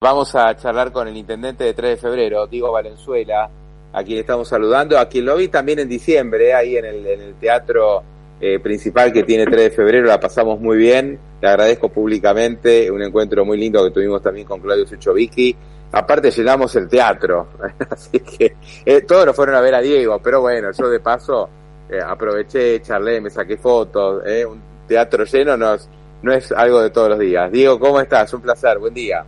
Vamos a charlar con el intendente de 3 de febrero, Diego Valenzuela, a quien estamos saludando, a quien lo vi también en diciembre, ahí en el, en el teatro eh, principal que tiene 3 de febrero, la pasamos muy bien, le agradezco públicamente, un encuentro muy lindo que tuvimos también con Claudio Suchovicki, aparte llenamos el teatro, así que eh, todos nos fueron a ver a Diego, pero bueno, yo de paso eh, aproveché, charlé, me saqué fotos, eh, un teatro lleno no no es algo de todos los días. Diego, ¿cómo estás? Un placer, buen día.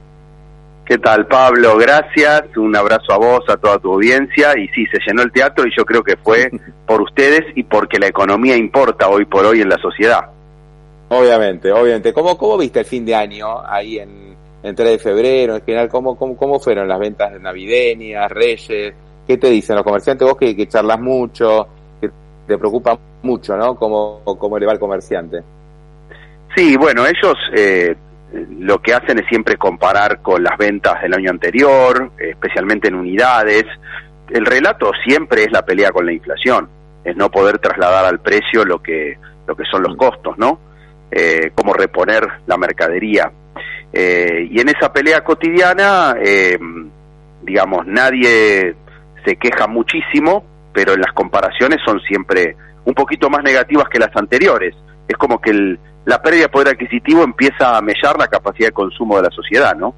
¿Qué tal, Pablo? Gracias. Un abrazo a vos, a toda tu audiencia. Y sí, se llenó el teatro y yo creo que fue por ustedes y porque la economía importa hoy por hoy en la sociedad. Obviamente, obviamente. ¿Cómo, cómo viste el fin de año ahí en, en 3 de febrero? En general, ¿cómo, cómo, cómo fueron las ventas navideñas, Reyes? ¿Qué te dicen los comerciantes? Vos que, que charlas mucho, que te preocupa mucho, ¿no? ¿Cómo, cómo le va al comerciante? Sí, bueno, ellos eh, lo que hacen es siempre comparar con las ventas del año anterior, especialmente en unidades. El relato siempre es la pelea con la inflación, es no poder trasladar al precio lo que, lo que son los costos, ¿no? Eh, cómo reponer la mercadería. Eh, y en esa pelea cotidiana, eh, digamos, nadie se queja muchísimo, pero en las comparaciones son siempre un poquito más negativas que las anteriores. Es como que el, la pérdida de poder adquisitivo empieza a mellar la capacidad de consumo de la sociedad, ¿no?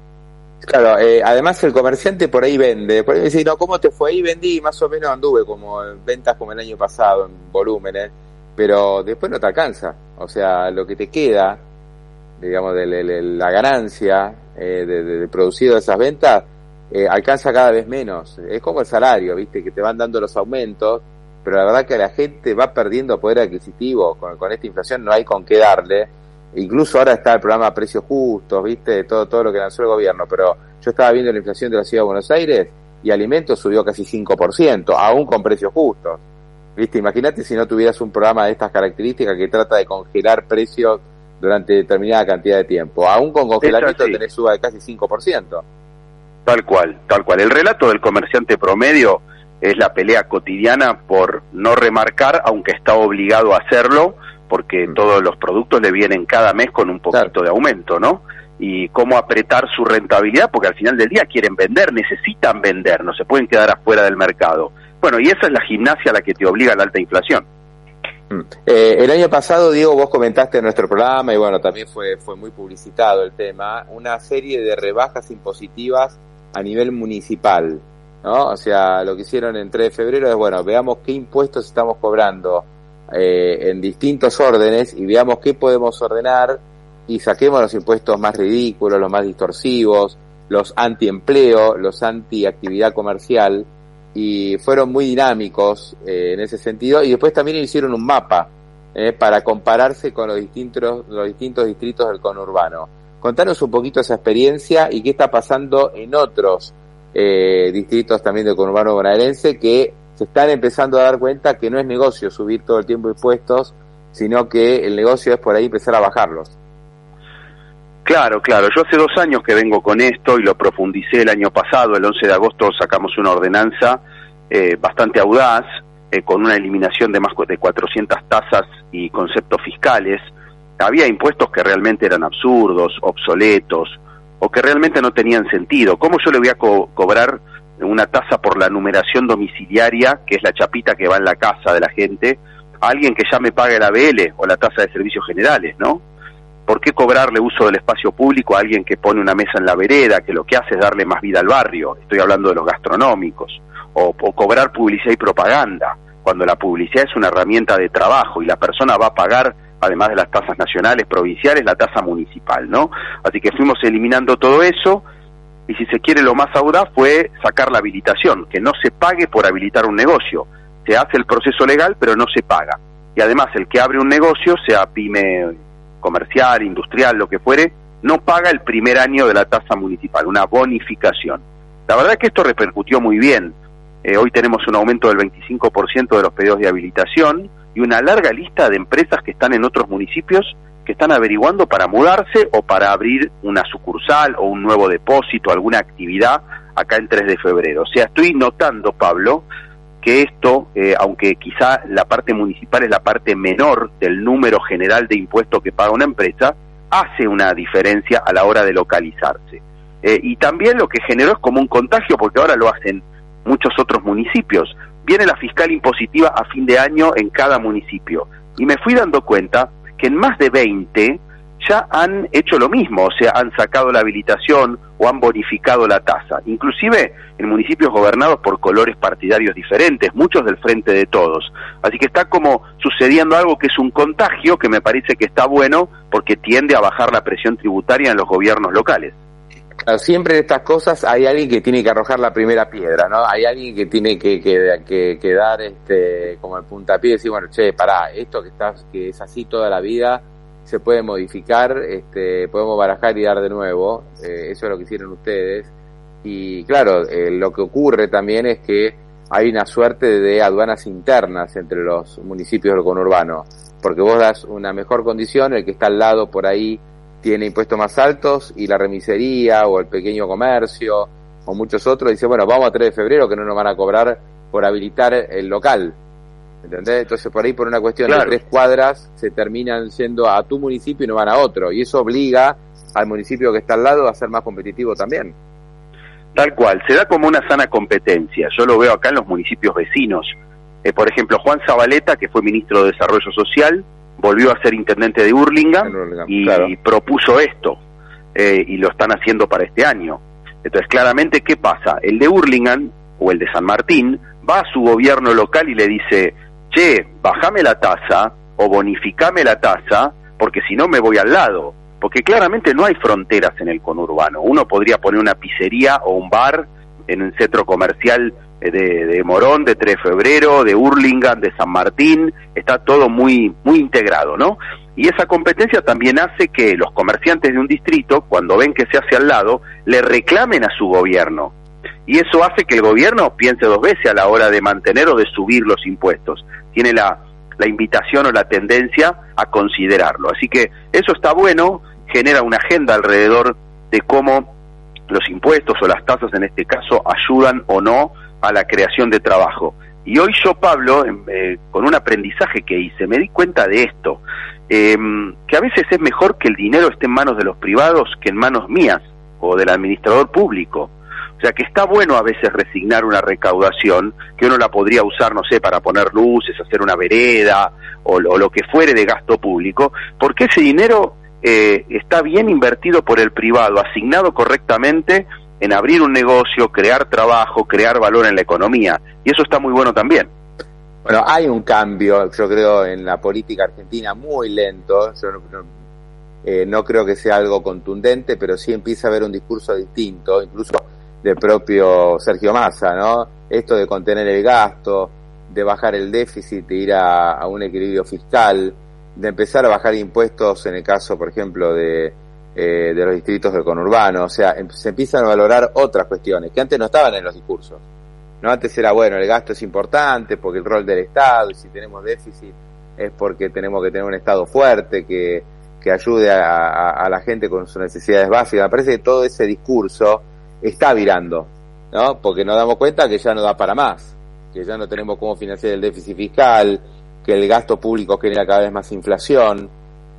Claro, eh, además el comerciante por ahí vende, por ahí dice, no, ¿cómo te fue ahí? Vendí, más o menos anduve como en ventas como el año pasado, en volúmenes, pero después no te alcanza, o sea, lo que te queda, digamos, de la ganancia eh, de, de, producido de esas ventas, eh, alcanza cada vez menos, es como el salario, viste, que te van dando los aumentos, pero la verdad que la gente va perdiendo poder adquisitivo con, con esta inflación, no hay con qué darle. Incluso ahora está el programa Precios Justos, viste, todo, todo lo que lanzó el gobierno, pero yo estaba viendo la inflación de la ciudad de Buenos Aires y alimentos subió casi 5%, aún con precios justos. Viste, imagínate si no tuvieras un programa de estas características que trata de congelar precios durante determinada cantidad de tiempo. Aún con congelamiento tenés suba de casi 5%. Tal cual, tal cual. El relato del comerciante promedio es la pelea cotidiana por no remarcar, aunque está obligado a hacerlo, porque mm. todos los productos le vienen cada mes con un poquito claro. de aumento, ¿no? Y cómo apretar su rentabilidad, porque al final del día quieren vender, necesitan vender, no se pueden quedar afuera del mercado. Bueno, y esa es la gimnasia a la que te obliga la alta inflación. Eh, el año pasado, Diego, vos comentaste en nuestro programa, y bueno, también fue, fue muy publicitado el tema, una serie de rebajas impositivas a nivel municipal. ¿No? O sea, lo que hicieron en 3 de febrero es, bueno, veamos qué impuestos estamos cobrando eh, en distintos órdenes y veamos qué podemos ordenar y saquemos los impuestos más ridículos, los más distorsivos, los antiempleo, los anti-actividad comercial y fueron muy dinámicos eh, en ese sentido y después también hicieron un mapa eh, para compararse con los distintos, los distintos distritos del conurbano. Contanos un poquito esa experiencia y qué está pasando en otros eh, distritos también del conurbano bonaerense que se están empezando a dar cuenta que no es negocio subir todo el tiempo impuestos, sino que el negocio es por ahí empezar a bajarlos. Claro, claro. Yo hace dos años que vengo con esto y lo profundicé el año pasado. El 11 de agosto sacamos una ordenanza eh, bastante audaz, eh, con una eliminación de más de 400 tasas y conceptos fiscales. Había impuestos que realmente eran absurdos, obsoletos, o que realmente no tenían sentido. ¿Cómo yo le voy a co cobrar una tasa por la numeración domiciliaria, que es la chapita que va en la casa de la gente, a alguien que ya me pague la BL o la tasa de servicios generales, ¿no? ¿Por qué cobrarle uso del espacio público a alguien que pone una mesa en la vereda, que lo que hace es darle más vida al barrio? Estoy hablando de los gastronómicos. O, o cobrar publicidad y propaganda, cuando la publicidad es una herramienta de trabajo y la persona va a pagar además de las tasas nacionales, provinciales, la tasa municipal, ¿no? Así que fuimos eliminando todo eso y si se quiere lo más audaz fue sacar la habilitación, que no se pague por habilitar un negocio. Se hace el proceso legal, pero no se paga. Y además el que abre un negocio, sea pyme comercial, industrial, lo que fuere, no paga el primer año de la tasa municipal, una bonificación. La verdad que esto repercutió muy bien. Eh, hoy tenemos un aumento del 25% de los pedidos de habilitación y una larga lista de empresas que están en otros municipios que están averiguando para mudarse o para abrir una sucursal o un nuevo depósito, alguna actividad acá en 3 de febrero. O sea, estoy notando, Pablo, que esto, eh, aunque quizá la parte municipal es la parte menor del número general de impuestos que paga una empresa, hace una diferencia a la hora de localizarse. Eh, y también lo que generó es como un contagio, porque ahora lo hacen muchos otros municipios. Viene la fiscal impositiva a fin de año en cada municipio. Y me fui dando cuenta que en más de 20 ya han hecho lo mismo, o sea, han sacado la habilitación o han bonificado la tasa, inclusive en municipios gobernados por colores partidarios diferentes, muchos del frente de todos. Así que está como sucediendo algo que es un contagio que me parece que está bueno porque tiende a bajar la presión tributaria en los gobiernos locales. Siempre en estas cosas hay alguien que tiene que arrojar la primera piedra, ¿no? Hay alguien que tiene que, que, que, dar este, como el puntapié y decir, bueno, che, pará, esto que, está, que es así toda la vida, se puede modificar, este, podemos barajar y dar de nuevo, eh, eso es lo que hicieron ustedes. Y claro, eh, lo que ocurre también es que hay una suerte de aduanas internas entre los municipios del conurbano, porque vos das una mejor condición, el que está al lado por ahí tiene impuestos más altos y la remisería o el pequeño comercio o muchos otros dicen, bueno, vamos a 3 de febrero que no nos van a cobrar por habilitar el local. ¿Entendés? Entonces por ahí por una cuestión de tres cuadras se terminan yendo a tu municipio y no van a otro. Y eso obliga al municipio que está al lado a ser más competitivo también. Tal cual, se da como una sana competencia. Yo lo veo acá en los municipios vecinos. Eh, por ejemplo, Juan Zabaleta, que fue ministro de Desarrollo Social, volvió a ser intendente de Hurlingham, y, propuso esto. Eh, y lo están haciendo para este año. Entonces, claramente, ¿qué pasa? El de Hurlingham o el de San Martín va a su gobierno local y le dice, che, bajame la tasa o bonificame la tasa, porque si no me voy al lado. Porque claramente no hay fronteras en el conurbano. Uno podría poner una pizzería o un bar en un centro comercial eh, de, Morón, de 3 de febrero, de Hurlingham, de San Martín, está todo muy, muy integrado, ¿no? Y esa competencia también hace que los comerciantes de un distrito, cuando ven que se hace al lado, le reclamen a su gobierno. Y eso hace que el gobierno piense dos veces a la hora de mantener o de subir los impuestos tiene la invitación o la tendencia a considerarlo. Así que eso está bueno, genera una agenda alrededor de cómo los impuestos o las tasas en este caso ayudan o no a la creación de trabajo. Y hoy yo, Pablo, eh, con un aprendizaje que hice, me di cuenta de esto, em, que a veces es mejor que el dinero esté en manos de los privados que en manos mías o del administrador público. O sea que está bueno a veces resignar una recaudación que uno la podría usar, no sé, para poner luces, hacer una vereda o, lo que fuere de gasto público, porque ese dinero eh, está bien invertido por el privado, asignado correctamente en abrir un negocio, crear trabajo, crear valor en la economía. Y eso está muy bueno también. Bueno, hay un cambio, yo creo, en la política argentina muy lento. Yo no, eh, no creo que sea algo contundente, pero sí empieza a haber un discurso distinto, incluso del propio Sergio Massa, ¿no? Esto de contener el gasto, de bajar el déficit, de ir a, un equilibrio fiscal, de empezar a bajar impuestos en el caso, por ejemplo, de, eh, de los distritos del conurbano, o sea, em, se empiezan a valorar otras cuestiones que antes no estaban en los discursos. No antes era bueno, el gasto es importante porque el rol del Estado y si tenemos déficit es porque tenemos que tener un Estado fuerte que, que ayude a, a la gente con sus necesidades básicas. Me parece que todo ese discurso está virando, ¿no? Porque nos damos cuenta que ya no da para más, que ya no tenemos cómo financiar el déficit fiscal, que el gasto público genera cada vez más inflación,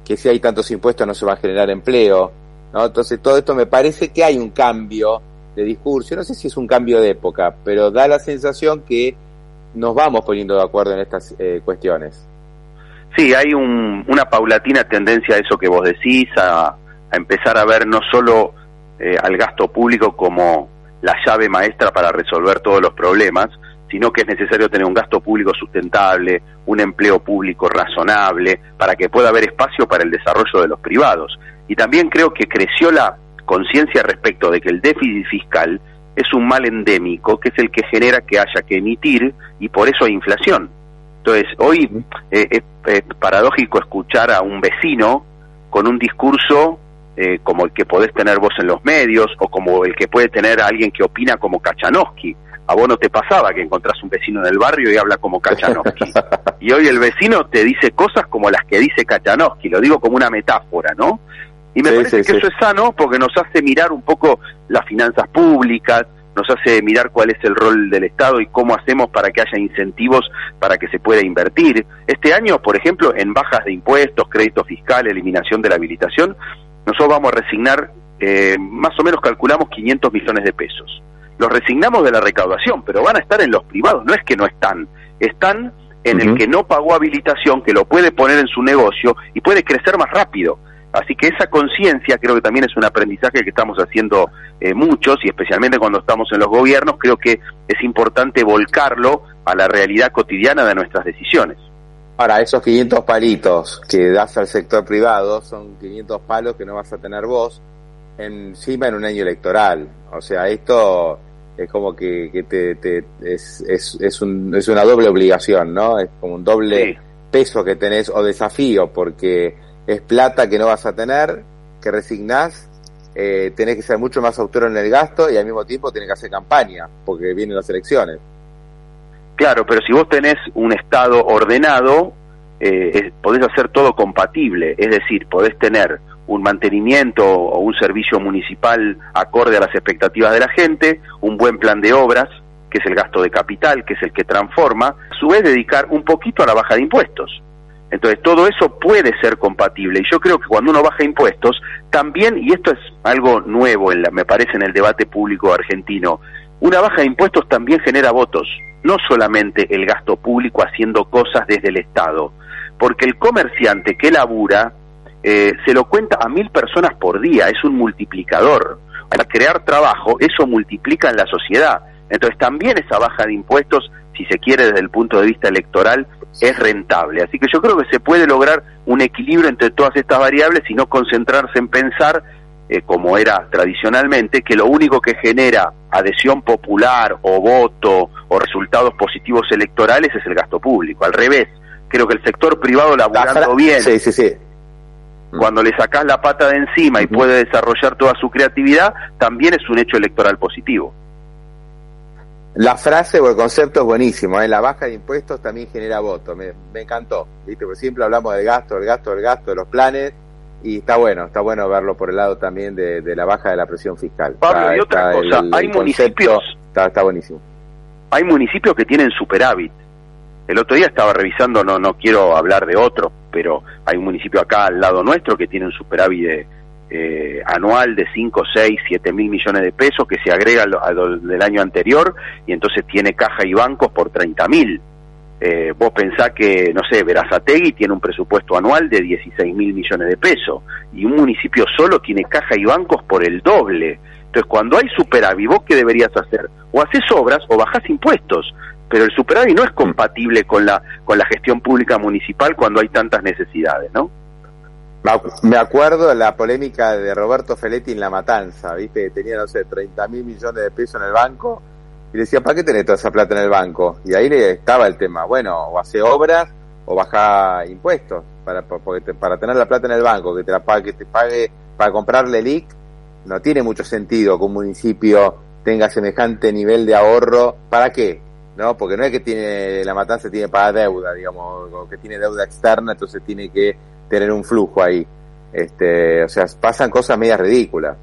que si hay tantos impuestos no se va a generar empleo, ¿no? Entonces todo esto me parece que hay un cambio de discurso, no sé si es un cambio de época, pero da la sensación que nos vamos poniendo de acuerdo en estas eh, cuestiones. Sí, hay una paulatina tendencia a eso que vos decís, a, a empezar a ver no solo eh, al gasto público como la llave maestra para resolver todos los problemas, sino que es necesario tener un gasto público sustentable, un empleo público razonable, para que pueda haber espacio para el desarrollo de los privados. Y también creo que creció la conciencia respecto de que el déficit fiscal es un mal endémico, que es el que genera que haya que emitir y por eso hay inflación. Entonces, hoy eh, es paradójico escuchar a un vecino con un discurso eh, como el que podés tener vos en los medios o como el que puede tener alguien que opina como Kachanowski. A vos no te pasaba que encontrás un vecino en el barrio y habla como Kachanowski. y hoy el vecino te dice cosas como las que dice Kachanowski, lo digo como una metáfora, ¿no? Y me parece que eso es sano porque nos hace mirar un poco las finanzas públicas, nos hace mirar cuál es el rol del Estado y cómo hacemos para que haya incentivos para que se pueda invertir. Este año, por ejemplo, en bajas de impuestos, crédito fiscal, eliminación de la habilitación, nosotros vamos a resignar, eh, más o menos calculamos 500 millones de pesos. Los resignamos de la recaudación, pero van a estar en los privados, no es que no están, están en el que no pagó habilitación, que lo puede poner en su negocio y puede crecer más rápido. Así que esa conciencia creo que también es un aprendizaje que estamos haciendo eh, muchos y especialmente cuando estamos en los gobiernos, creo que es importante volcarlo a la realidad cotidiana de nuestras decisiones. Ahora, esos 500 palitos que das al sector privado son 500 palos que no vas a tener vos encima en un año electoral. O sea, esto es como que, te, es, es, es, un, es, una doble obligación, ¿no? Es como un doble peso que tenés o desafío, porque es plata que no vas a tener, que resignás, eh, tenés que ser mucho más austero en el gasto y al mismo tiempo tenés que hacer campaña, porque vienen las elecciones. Claro, pero si vos tenés un Estado ordenado, eh, podés hacer todo compatible, es decir, podés tener un mantenimiento o un servicio municipal acorde a las expectativas de la gente, un buen plan de obras, que es el gasto de capital, que es el que transforma, a su vez dedicar un poquito a la baja de impuestos. Entonces, todo eso puede ser compatible. Y yo creo que cuando uno baja impuestos, también, y esto es algo nuevo, en la, me parece, en el debate público argentino, una baja de impuestos también genera votos, no solamente el gasto público haciendo cosas desde el Estado, porque el comerciante que labura eh, se lo cuenta a mil personas por día, es un multiplicador. Para crear trabajo, eso multiplica en la sociedad. Entonces también esa baja de impuestos, si se quiere desde el punto de vista electoral, es rentable. Así que yo creo que se puede lograr un equilibrio entre todas estas variables y no concentrarse en pensar, eh, como era tradicionalmente, que lo único que genera adhesión popular o voto o resultados positivos electorales es el gasto público. Al revés, creo que el sector privado laburando bien, sí, sí, sí. Cuando le sacás la pata de encima y puede desarrollar toda su creatividad, también es un hecho electoral positivo. La frase o el concepto es buenísimo, ¿eh? la baja de impuestos también genera voto, me, encantó, ¿viste? Porque siempre hablamos del gasto, del gasto, del gasto, de los planes, y está bueno, está bueno verlo por el lado también de, la baja de la presión fiscal. Pablo, y otra cosa, hay municipios... Está, está buenísimo. Hay municipios que tienen superávit. El otro día estaba revisando, no, no quiero hablar de otro, pero hay un municipio acá al lado nuestro que tiene un superávit de eh, anual de 5, 6, 7 mil millones de pesos que se agrega al, del año anterior y entonces tiene caja y bancos por 30 mil. Eh, vos pensás que, no sé, Verazategui tiene un presupuesto anual de 16 mil millones de pesos y un municipio solo tiene caja y bancos por el doble. Entonces, cuando hay superávit, ¿vos qué deberías hacer? O haces obras o bajás impuestos. Pero el superávit no es compatible con la, con la gestión pública municipal cuando hay tantas necesidades, ¿no? Me acuerdo la polémica de Roberto Feletti en La Matanza, ¿viste? Tenía, no sé, 30 mil millones de pesos en el banco y decía, ¿para qué tenés toda esa plata en el banco? Y ahí le estaba el tema, bueno, o hace obras o baja impuestos para, para tener la plata en el banco, que te la pague, que te pague para comprarle el IC, no tiene mucho sentido que un municipio tenga semejante nivel de ahorro. ¿Para qué? ¿No? Porque no es que tiene la matanza tiene para deuda, digamos, o que tiene deuda externa, entonces tiene que tener un flujo ahí. Este, o sea, pasan cosas medias ridículas.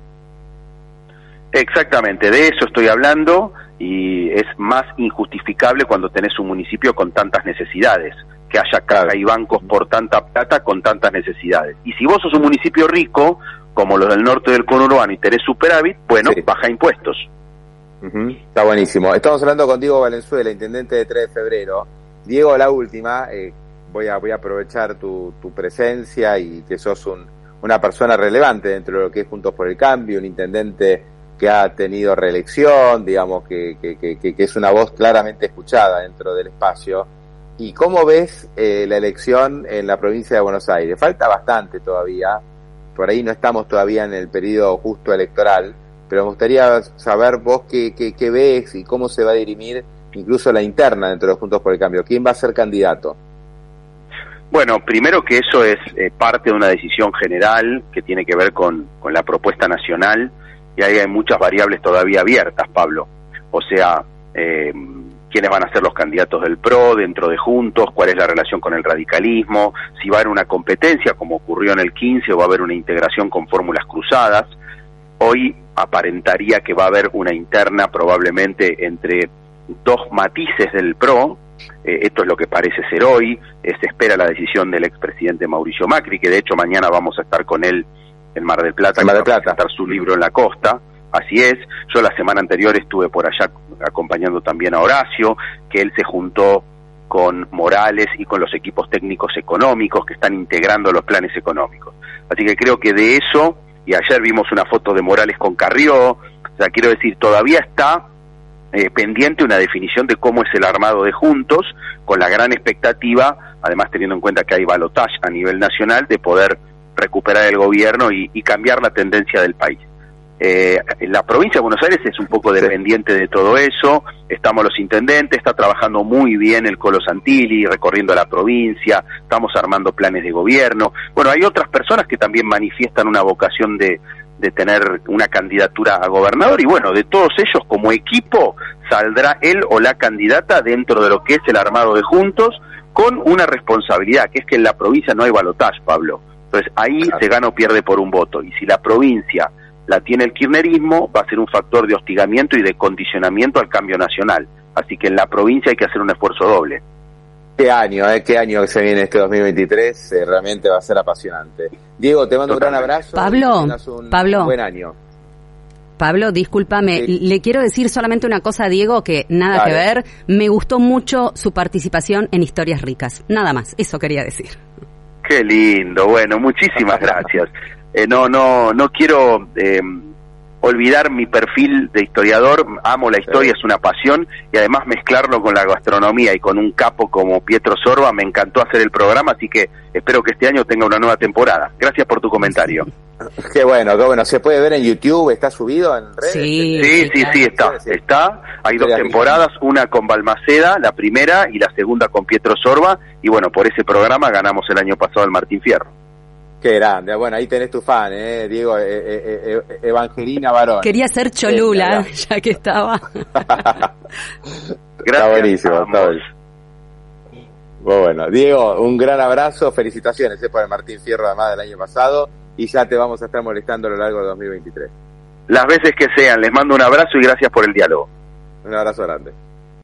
Exactamente, de eso estoy hablando y es más injustificable cuando tenés un municipio con tantas necesidades, que haya caga y bancos por tanta plata con tantas necesidades. Y si vos sos un municipio rico, como los del norte del conurbano y tenés superávit, bueno, baja impuestos. Está buenísimo. Estamos hablando con Diego Valenzuela, intendente de 3 de febrero. Diego, la última, eh, voy a, voy a aprovechar tu, tu presencia y que sos un, una persona relevante dentro de lo que es Juntos por el Cambio, un intendente que ha tenido reelección, digamos que, que, que, que es una voz claramente escuchada dentro del espacio. ¿Y cómo ves eh, la elección en la provincia de Buenos Aires? Falta bastante todavía, por ahí no estamos todavía en el periodo justo electoral, pero me gustaría saber vos qué, ves y cómo se va a dirimir incluso la interna dentro de Juntos por el Cambio. ¿Quién va a ser candidato? Bueno, primero que eso es eh, parte de una decisión general que tiene que ver con, con la propuesta nacional y ahí hay muchas variables todavía abiertas, Pablo. O sea, eh, quiénes van a ser los candidatos del PRO dentro de Juntos, cuál es la relación con el radicalismo, si va a haber una competencia como ocurrió en el 15 o va a haber una integración con fórmulas cruzadas. Hoy aparentaría que va a haber una interna probablemente entre dos matices del PRO, eh, esto es lo que parece ser hoy, eh, se espera la decisión del expresidente Mauricio Macri, que de hecho mañana vamos a estar con él en Mar del Plata, Mar del Plata. a presentar su libro en la costa, así es, yo la semana anterior estuve por allá acompañando también a Horacio, que él se juntó con Morales y con los equipos técnicos económicos que están integrando los planes económicos. Así que creo que de eso, y ayer vimos una foto de Morales con Carrió, o sea, quiero decir, todavía está eh, pendiente una definición de cómo es el armado de Juntos, con la gran expectativa, además teniendo en cuenta que hay balotaje a nivel nacional, de poder recuperar el gobierno y, y cambiar la tendencia del país. Eh, la provincia de Buenos Aires es un poco dependiente de todo eso, estamos los intendentes, está trabajando muy bien el Colo Santilli, recorriendo la provincia, estamos armando planes de gobierno. Bueno, hay otras personas que también manifiestan una vocación de, de tener una candidatura a gobernador y bueno, de todos ellos como equipo saldrá él o la candidata dentro de lo que es el armado de Juntos con una responsabilidad, que es que en la provincia no hay balotaje, Pablo. Entonces ahí claro. se gana o pierde por un voto. Y si la provincia la tiene el kirchnerismo, va a ser un factor de hostigamiento y de condicionamiento al cambio nacional. Así que en la provincia hay que hacer un esfuerzo doble. Qué año, ¿eh? qué año que se viene este 2023, eh, realmente va a ser apasionante. Diego, te mando Totalmente. un gran abrazo. Pablo, un Pablo. buen año. Pablo, discúlpame, sí. le quiero decir solamente una cosa a Diego que nada Dale. que ver. Me gustó mucho su participación en Historias Ricas. Nada más, eso quería decir. Qué lindo, bueno, muchísimas gracias. Eh, no, no, no quiero eh, olvidar mi perfil de historiador. Amo la historia, sí. es una pasión y además mezclarlo con la gastronomía y con un capo como Pietro Sorba. Me encantó hacer el programa, así que espero que este año tenga una nueva temporada. Gracias por tu comentario. Qué bueno, qué bueno. ¿Se puede ver en YouTube? ¿Está subido en redes? Sí, sí, sí, sí, está. Está. Hay dos temporadas, una con Balmaceda, la primera, y la segunda con Pietro Sorba. Y bueno, por ese programa ganamos el año pasado el Martín Fierro. Qué grande. Bueno, ahí tenés tu fan, ¿eh? Diego, eh, eh, eh, Evangelina Barón. Quería ser Cholula, sí, ya que estaba. Gracias. Está buenísimo, está buenísimo. Muy bueno. Diego, un gran abrazo. Felicitaciones eh, por el Martín Fierro, además del año pasado. Y ya te vamos a estar molestando a lo largo de 2023. Las veces que sean. Les mando un abrazo y gracias por el diálogo. Un abrazo grande.